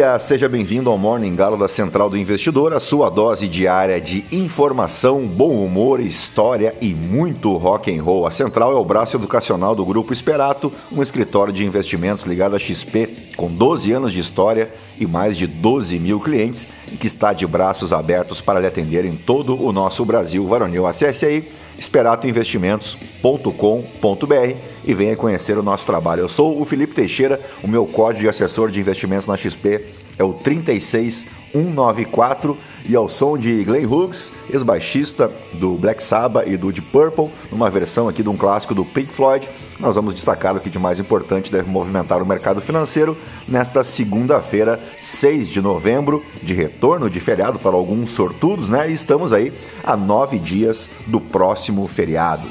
Dia! Seja bem-vindo ao Morning Galo da Central do Investidor, a sua dose diária de informação, bom humor, história e muito rock and roll. A Central é o braço educacional do Grupo Esperato, um escritório de investimentos ligado à XP, com 12 anos de história e mais de 12 mil clientes, e que está de braços abertos para lhe atender em todo o nosso Brasil varonil. Acesse aí esperatoinvestimentos.com.br e venha conhecer o nosso trabalho. Eu sou o Felipe Teixeira, o meu código de assessor de investimentos na XP é o 36194 e ao som de Glenn Hughes, ex-baixista do Black Sabbath e do Deep Purple, numa versão aqui de um clássico do Pink Floyd, nós vamos destacar o que de mais importante deve movimentar o mercado financeiro nesta segunda-feira, 6 de novembro, de retorno de feriado para alguns sortudos, né? E estamos aí a nove dias do próximo feriado.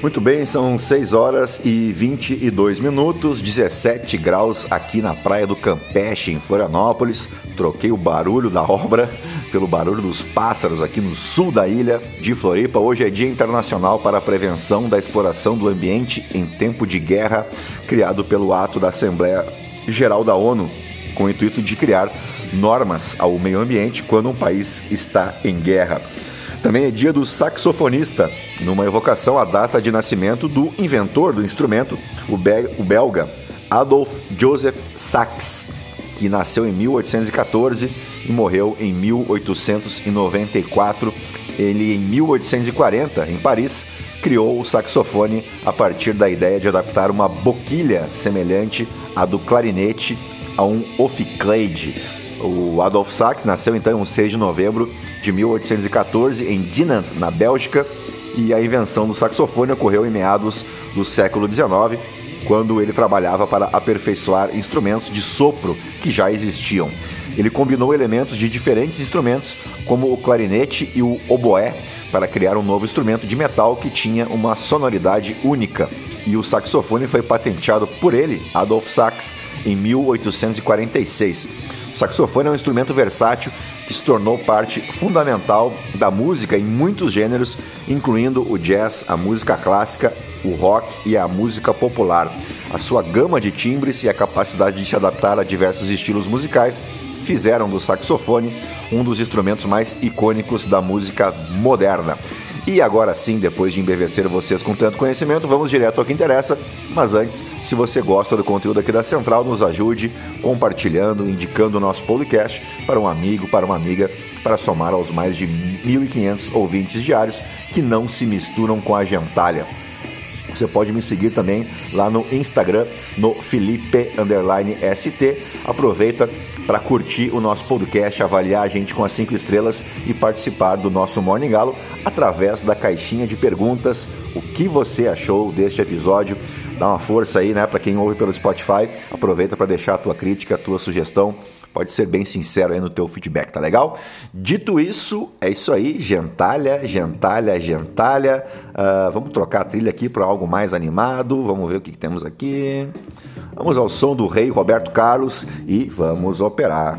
Muito bem, são 6 horas e 22 minutos, 17 graus aqui na Praia do Campeche, em Florianópolis. Troquei o barulho da obra pelo barulho dos pássaros aqui no sul da ilha de Floripa. Hoje é Dia Internacional para a Prevenção da Exploração do Ambiente em Tempo de Guerra, criado pelo ato da Assembleia Geral da ONU, com o intuito de criar normas ao meio ambiente quando um país está em guerra. Também é dia do saxofonista, numa evocação à data de nascimento do inventor do instrumento, o, belga Adolf Joseph Sax, que nasceu em 1814 e morreu em 1894. Ele, em 1840, em Paris, criou o saxofone a partir da ideia de adaptar uma boquilha semelhante à do clarinete a um ophicleide, o Adolf Sax nasceu então em 6 de novembro de 1814 em Dinant, na Bélgica, e a invenção do saxofone ocorreu em meados do século XIX, quando ele trabalhava para aperfeiçoar instrumentos de sopro que já existiam. Ele combinou elementos de diferentes instrumentos, como o clarinete e o oboé, para criar um novo instrumento de metal que tinha uma sonoridade única. E o saxofone foi patenteado por ele, Adolf Sax, em 1846. O saxofone é um instrumento versátil que se tornou parte fundamental da música em muitos gêneros, incluindo o jazz, a música clássica, o rock e a música popular. A sua gama de timbres e a capacidade de se adaptar a diversos estilos musicais fizeram do saxofone um dos instrumentos mais icônicos da música moderna. E agora sim, depois de embevecer vocês com tanto conhecimento, vamos direto ao que interessa. Mas antes, se você gosta do conteúdo aqui da Central, nos ajude compartilhando, indicando o nosso podcast para um amigo, para uma amiga, para somar aos mais de 1.500 ouvintes diários que não se misturam com a gentalha. Você pode me seguir também lá no Instagram, no Felipe ST. Aproveita para curtir o nosso podcast, avaliar a gente com as cinco estrelas e participar do nosso Morning Galo através da caixinha de perguntas. O que você achou deste episódio? Dá uma força aí, né, para quem ouve pelo Spotify. Aproveita para deixar a tua crítica, a tua sugestão Pode ser bem sincero aí no teu feedback, tá legal? Dito isso, é isso aí, gentalha, gentalha, gentalha. Uh, vamos trocar a trilha aqui para algo mais animado. Vamos ver o que, que temos aqui. Vamos ao som do rei Roberto Carlos e vamos operar.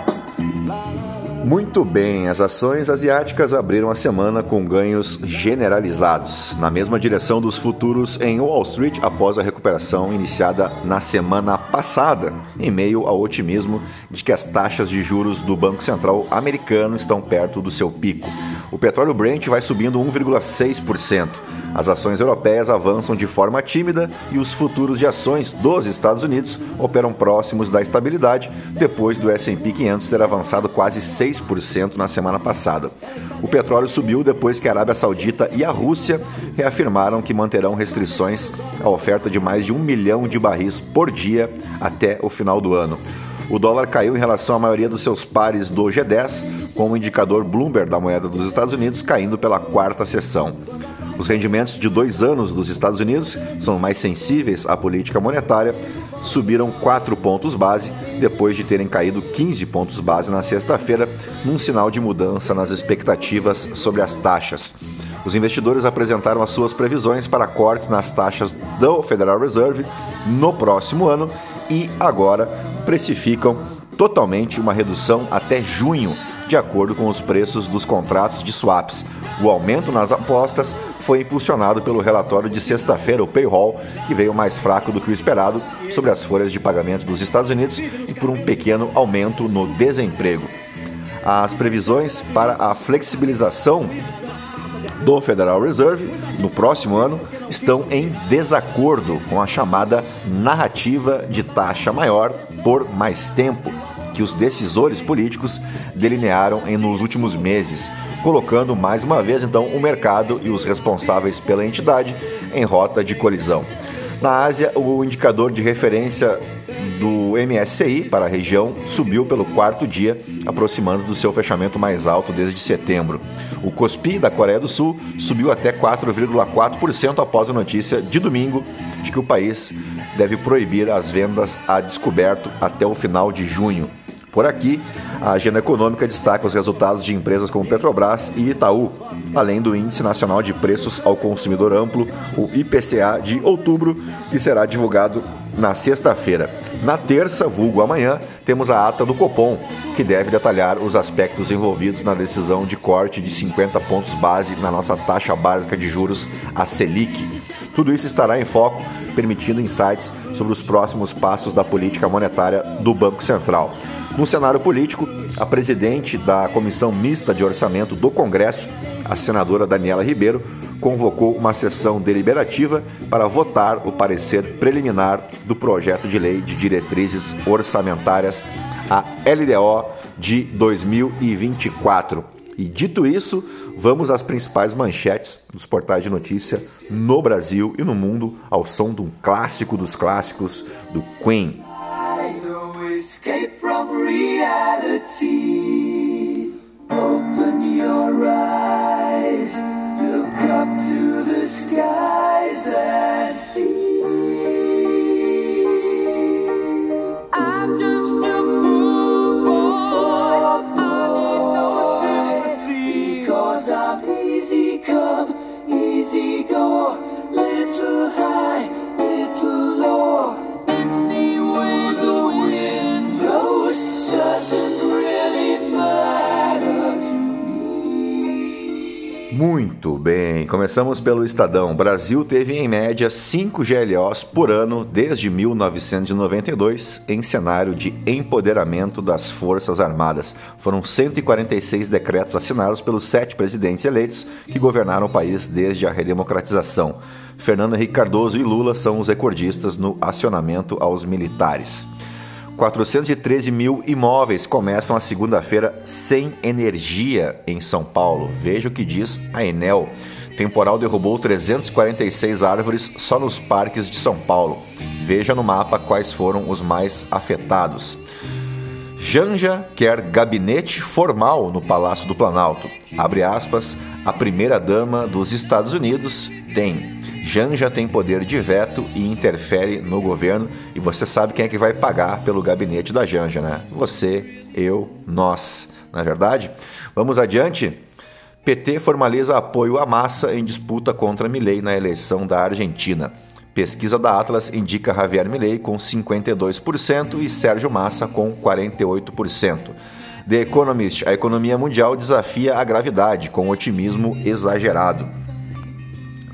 Muito bem, as ações asiáticas abriram a semana com ganhos generalizados, na mesma direção dos futuros em Wall Street após a recuperação iniciada na semana passada, em meio ao otimismo de que as taxas de juros do Banco Central americano estão perto do seu pico. O petróleo Brent vai subindo 1,6%. As ações europeias avançam de forma tímida e os futuros de ações dos Estados Unidos operam próximos da estabilidade, depois do S&P 500 ter avançado quase 6% na semana passada. O petróleo subiu depois que a Arábia Saudita e a Rússia reafirmaram que manterão restrições à oferta de mais de um milhão de barris por dia até o final do ano. O dólar caiu em relação à maioria dos seus pares do G10, com o indicador Bloomberg da moeda dos Estados Unidos caindo pela quarta sessão. Os rendimentos de dois anos dos Estados Unidos são mais sensíveis à política monetária, subiram 4 pontos base depois de terem caído 15 pontos base na sexta-feira, num sinal de mudança nas expectativas sobre as taxas. Os investidores apresentaram as suas previsões para cortes nas taxas do Federal Reserve no próximo ano e agora precificam totalmente uma redução até junho, de acordo com os preços dos contratos de swaps. O aumento nas apostas foi impulsionado pelo relatório de sexta-feira, o payroll, que veio mais fraco do que o esperado sobre as folhas de pagamento dos Estados Unidos e por um pequeno aumento no desemprego. As previsões para a flexibilização do Federal Reserve no próximo ano estão em desacordo com a chamada narrativa de taxa maior por mais tempo que os decisores políticos delinearam nos últimos meses, colocando mais uma vez então o mercado e os responsáveis pela entidade em rota de colisão. Na Ásia, o indicador de referência do MSCI para a região subiu pelo quarto dia, aproximando do seu fechamento mais alto desde setembro. O COSPI da Coreia do Sul subiu até 4,4% após a notícia de domingo de que o país deve proibir as vendas a descoberto até o final de junho. Por aqui, a agenda econômica destaca os resultados de empresas como Petrobras e Itaú, além do Índice Nacional de Preços ao Consumidor Amplo, o IPCA de outubro, que será divulgado na sexta-feira. Na terça, vulgo amanhã, temos a ata do Copom, que deve detalhar os aspectos envolvidos na decisão de corte de 50 pontos base na nossa taxa básica de juros, a Selic. Tudo isso estará em foco, permitindo insights sobre os próximos passos da política monetária do Banco Central. No cenário político, a presidente da Comissão Mista de Orçamento do Congresso, a senadora Daniela Ribeiro, convocou uma sessão deliberativa para votar o parecer preliminar do projeto de lei de diretrizes orçamentárias, a LDO de 2024. E dito isso, vamos às principais manchetes dos portais de notícia no Brasil e no mundo, ao som de um clássico dos clássicos do Queen. Open your eyes, up to the skies and see. I'm just Muito bem, começamos pelo Estadão. Brasil teve em média 5 GLOs por ano desde 1992 em cenário de empoderamento das Forças Armadas. Foram 146 decretos assinados pelos sete presidentes eleitos que governaram o país desde a redemocratização. Fernando Henrique Cardoso e Lula são os recordistas no acionamento aos militares. 413 mil imóveis começam a segunda-feira sem energia em São Paulo. Veja o que diz a Enel. Temporal derrubou 346 árvores só nos parques de São Paulo. Veja no mapa quais foram os mais afetados. Janja quer gabinete formal no Palácio do Planalto. Abre aspas, a primeira-dama dos Estados Unidos tem Janja tem poder de veto e interfere no governo, e você sabe quem é que vai pagar pelo gabinete da Janja, né? Você, eu, nós, na é verdade? Vamos adiante? PT formaliza apoio à massa em disputa contra Milei na eleição da Argentina. Pesquisa da Atlas indica Javier Milei com 52% e Sérgio Massa com 48%. The Economist, a economia mundial desafia a gravidade com otimismo exagerado.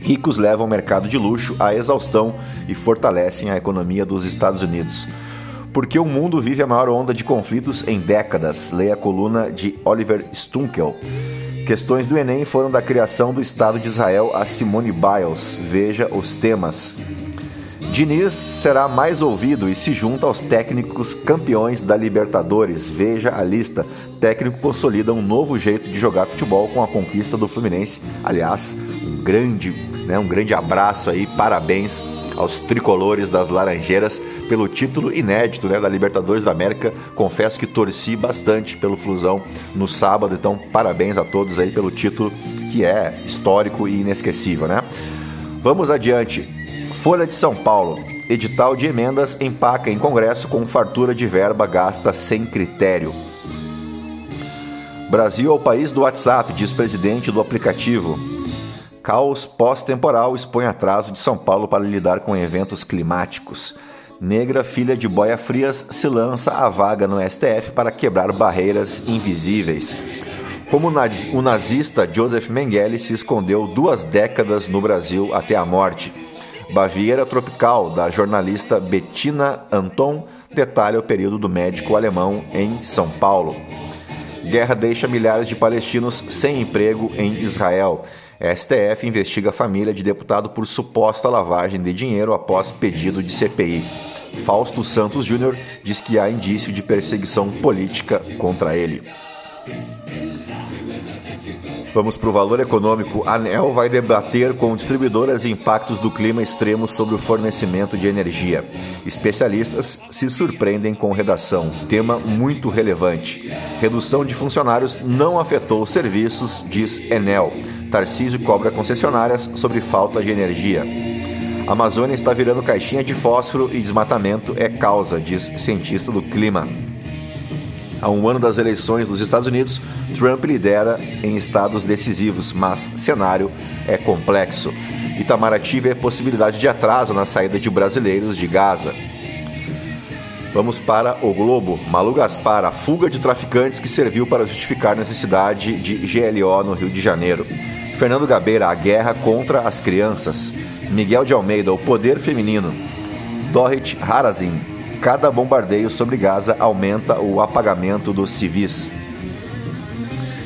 Ricos levam o mercado de luxo à exaustão e fortalecem a economia dos Estados Unidos. Porque o mundo vive a maior onda de conflitos em décadas. Leia a coluna de Oliver Stunkel. Questões do Enem foram da criação do Estado de Israel a Simone Biles. Veja os temas. Diniz será mais ouvido e se junta aos técnicos campeões da Libertadores. Veja a lista. Técnico consolida um novo jeito de jogar futebol com a conquista do Fluminense. Aliás, grande, né, um grande abraço aí, parabéns aos tricolores das Laranjeiras pelo título inédito né, da Libertadores da América. Confesso que torci bastante pelo Flusão no sábado, então parabéns a todos aí pelo título que é histórico e inesquecível, né? Vamos adiante. Folha de São Paulo. Edital de emendas empaca em Congresso com fartura de verba gasta sem critério. Brasil é o país do WhatsApp, diz presidente do aplicativo. Caos pós-temporal expõe atraso de São Paulo para lidar com eventos climáticos. Negra, filha de Boia Frias, se lança à vaga no STF para quebrar barreiras invisíveis. Como o nazista Joseph Mengele se escondeu duas décadas no Brasil até a morte. Baviera Tropical, da jornalista Bettina Anton, detalha o período do médico alemão em São Paulo. Guerra deixa milhares de palestinos sem emprego em Israel. STF investiga a família de deputado por suposta lavagem de dinheiro após pedido de CPI. Fausto Santos Júnior diz que há indício de perseguição política contra ele. Vamos para o valor econômico. A ANEL vai debater com distribuidoras impactos do clima extremo sobre o fornecimento de energia. Especialistas se surpreendem com redação. Tema muito relevante. Redução de funcionários não afetou serviços, diz Enel. Tarcísio cobra concessionárias sobre falta de energia. A Amazônia está virando caixinha de fósforo e desmatamento é causa, diz cientista do clima. A um ano das eleições dos Estados Unidos, Trump lidera em estados decisivos, mas cenário é complexo. Itamaraty vê possibilidade de atraso na saída de brasileiros de Gaza. Vamos para o Globo. Malu Gaspar, a fuga de traficantes que serviu para justificar necessidade de GLO no Rio de Janeiro. Fernando Gabeira, a guerra contra as crianças. Miguel de Almeida, o poder feminino. Dorit Harazin, cada bombardeio sobre Gaza aumenta o apagamento dos civis.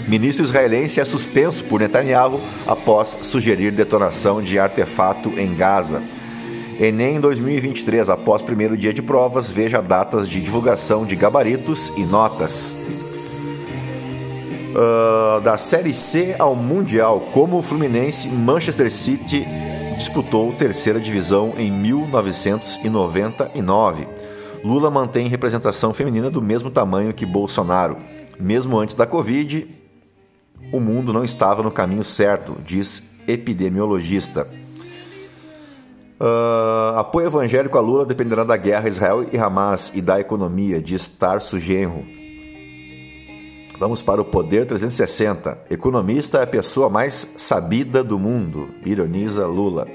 Ministro israelense é suspenso por Netanyahu após sugerir detonação de artefato em Gaza. Enem 2023, após primeiro dia de provas, veja datas de divulgação de gabaritos e notas. Uh, da Série C ao Mundial, como o Fluminense Manchester City disputou terceira divisão em 1999. Lula mantém representação feminina do mesmo tamanho que Bolsonaro. Mesmo antes da Covid, o mundo não estava no caminho certo, diz epidemiologista. Uh, apoio evangélico a Lula dependerá da guerra Israel e Hamas e da economia, diz Tarso Genro. Vamos para o Poder 360. Economista é a pessoa mais sabida do mundo, ironiza Lula.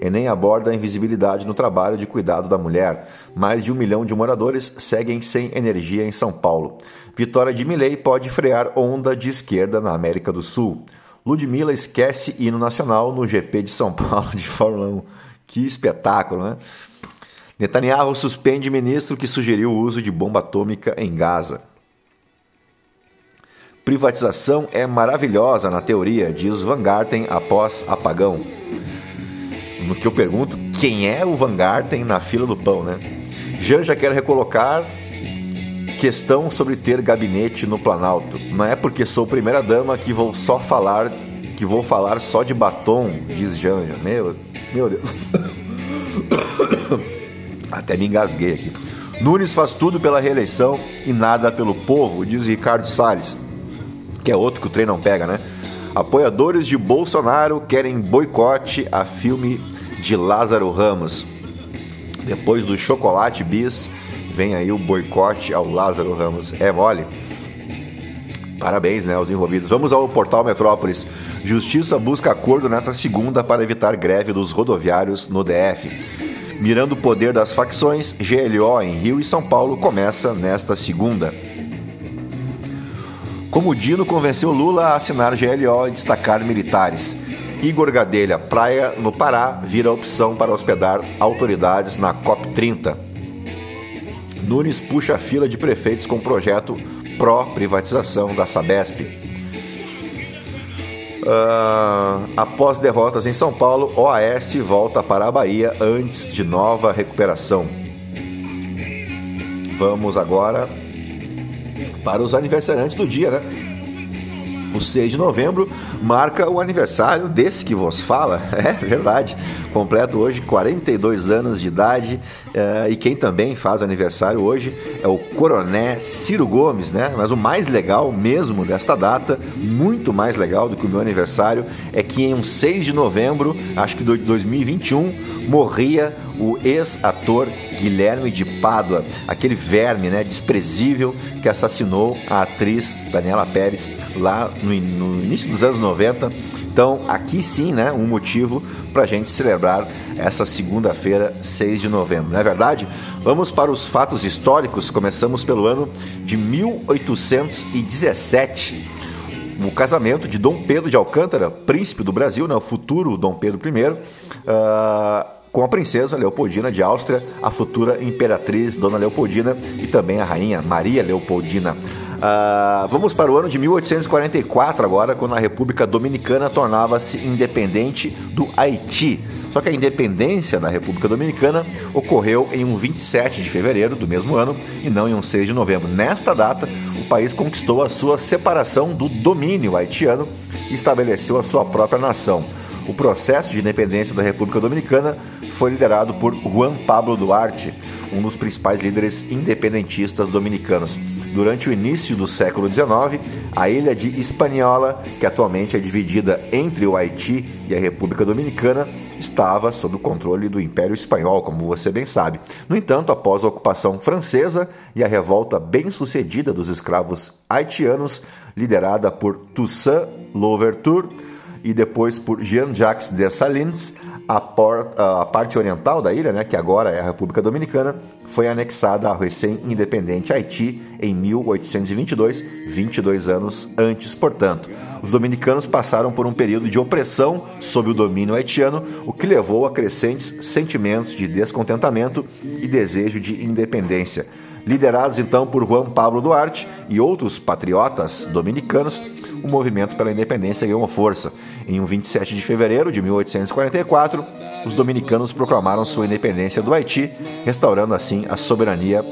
Enem aborda a invisibilidade no trabalho de cuidado da mulher. Mais de um milhão de moradores seguem sem energia em São Paulo. Vitória de Milley pode frear onda de esquerda na América do Sul. Ludmilla esquece hino nacional no GP de São Paulo de Fórmula 1. Que espetáculo, né? Netanyahu suspende ministro que sugeriu o uso de bomba atômica em Gaza. Privatização é maravilhosa na teoria, diz Van Garten após apagão. No que eu pergunto, quem é o Van Garten na fila do pão, né? Jean já quer recolocar questão sobre ter gabinete no Planalto. Não é porque sou primeira dama que vou só falar que vou falar só de batom, diz Janja. Meu, meu Deus. Até me engasguei aqui. Nunes faz tudo pela reeleição e nada pelo povo, diz Ricardo Salles que é outro que o trem não pega, né? Apoiadores de Bolsonaro querem boicote a filme de Lázaro Ramos. Depois do chocolate bis, vem aí o boicote ao Lázaro Ramos. É mole? Parabéns, né, aos envolvidos. Vamos ao portal Metrópolis. Justiça busca acordo nesta segunda para evitar greve dos rodoviários no DF. Mirando o poder das facções, GLO em Rio e São Paulo começa nesta segunda. Como Dino convenceu Lula a assinar GLO e destacar militares. Igor Gadelha, praia no Pará, vira opção para hospedar autoridades na COP30. Nunes puxa a fila de prefeitos com projeto pró-privatização da Sabesp. Uh, após derrotas em São Paulo, OAS volta para a Bahia antes de nova recuperação. Vamos agora para os aniversariantes do dia, né? O 6 de novembro marca o aniversário desse que vos fala, é verdade. Completo hoje 42 anos de idade uh, e quem também faz aniversário hoje é o Coroné Ciro Gomes, né? Mas o mais legal mesmo desta data, muito mais legal do que o meu aniversário, é que em um 6 de novembro, acho que de 2021, morria o ex-ator Guilherme de Pádua, aquele verme né, desprezível que assassinou a atriz Daniela Pérez lá no, no início dos anos 90. Então, aqui sim, né, um motivo para a gente celebrar essa segunda-feira, 6 de novembro, não é verdade? Vamos para os fatos históricos. Começamos pelo ano de 1817 o casamento de Dom Pedro de Alcântara, príncipe do Brasil, né, o futuro Dom Pedro I, uh, com a princesa Leopoldina de Áustria, a futura imperatriz Dona Leopoldina e também a rainha Maria Leopoldina. Uh, vamos para o ano de 1844 agora, quando a República Dominicana tornava-se independente do Haiti. Só que a independência da República Dominicana ocorreu em um 27 de fevereiro do mesmo ano e não em um 6 de novembro. Nesta data, o país conquistou a sua separação do domínio haitiano e estabeleceu a sua própria nação. O processo de independência da República Dominicana foi liderado por Juan Pablo Duarte, um dos principais líderes independentistas dominicanos. Durante o início do século XIX, a ilha de Hispaniola, que atualmente é dividida entre o Haiti e a República Dominicana, estava sob o controle do Império Espanhol, como você bem sabe. No entanto, após a ocupação francesa e a revolta bem-sucedida dos escravos haitianos, liderada por Toussaint Louverture, e depois por Jean-Jacques Dessalines, a, a, parte oriental da ilha, né, que agora é a República Dominicana, foi anexada ao recém-independente Haiti em 1822, 22 anos antes, portanto. Os dominicanos passaram por um período de opressão sob o domínio haitiano, o que levou a crescentes sentimentos de descontentamento e desejo de independência. Liderados então por Juan Pablo Duarte e outros patriotas dominicanos, o movimento pela independência ganhou força. Em um 27 de fevereiro de 1844, os dominicanos proclamaram sua independência do Haiti, restaurando assim a soberania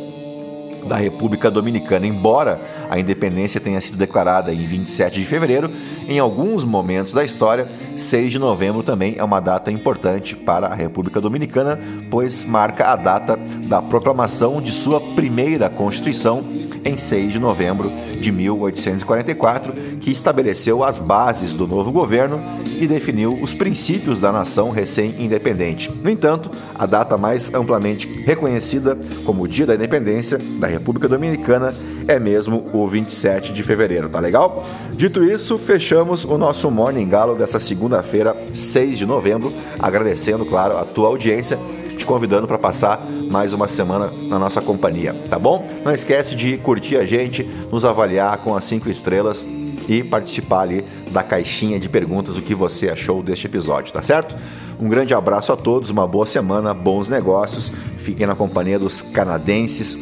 da República Dominicana. Embora a independência tenha sido declarada em 27 de fevereiro, em alguns momentos da história, 6 de novembro também é uma data importante para a República Dominicana, pois marca a data da proclamação de sua primeira Constituição em 6 de novembro de 1844, que estabeleceu as bases do novo governo e definiu os princípios da nação recém-independente. No entanto, a data mais amplamente reconhecida como o Dia da Independência da República Dominicana é mesmo o 27 de fevereiro, tá legal? Dito isso, fechamos o nosso Morning Galo dessa segunda-feira, 6 de novembro, agradecendo, claro, a tua audiência te convidando para passar mais uma semana na nossa companhia, tá bom? Não esquece de curtir a gente, nos avaliar com as cinco estrelas e participar ali da caixinha de perguntas o que você achou deste episódio, tá certo? Um grande abraço a todos, uma boa semana, bons negócios, fiquem na companhia dos canadenses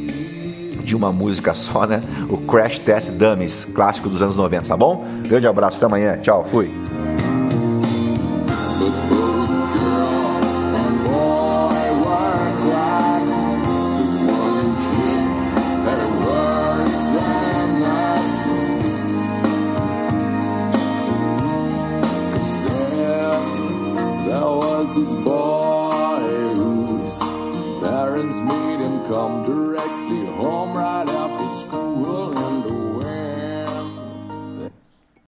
de uma música só, né? O Crash Test Dummies, clássico dos anos 90, tá bom? Grande abraço, até amanhã, tchau, fui!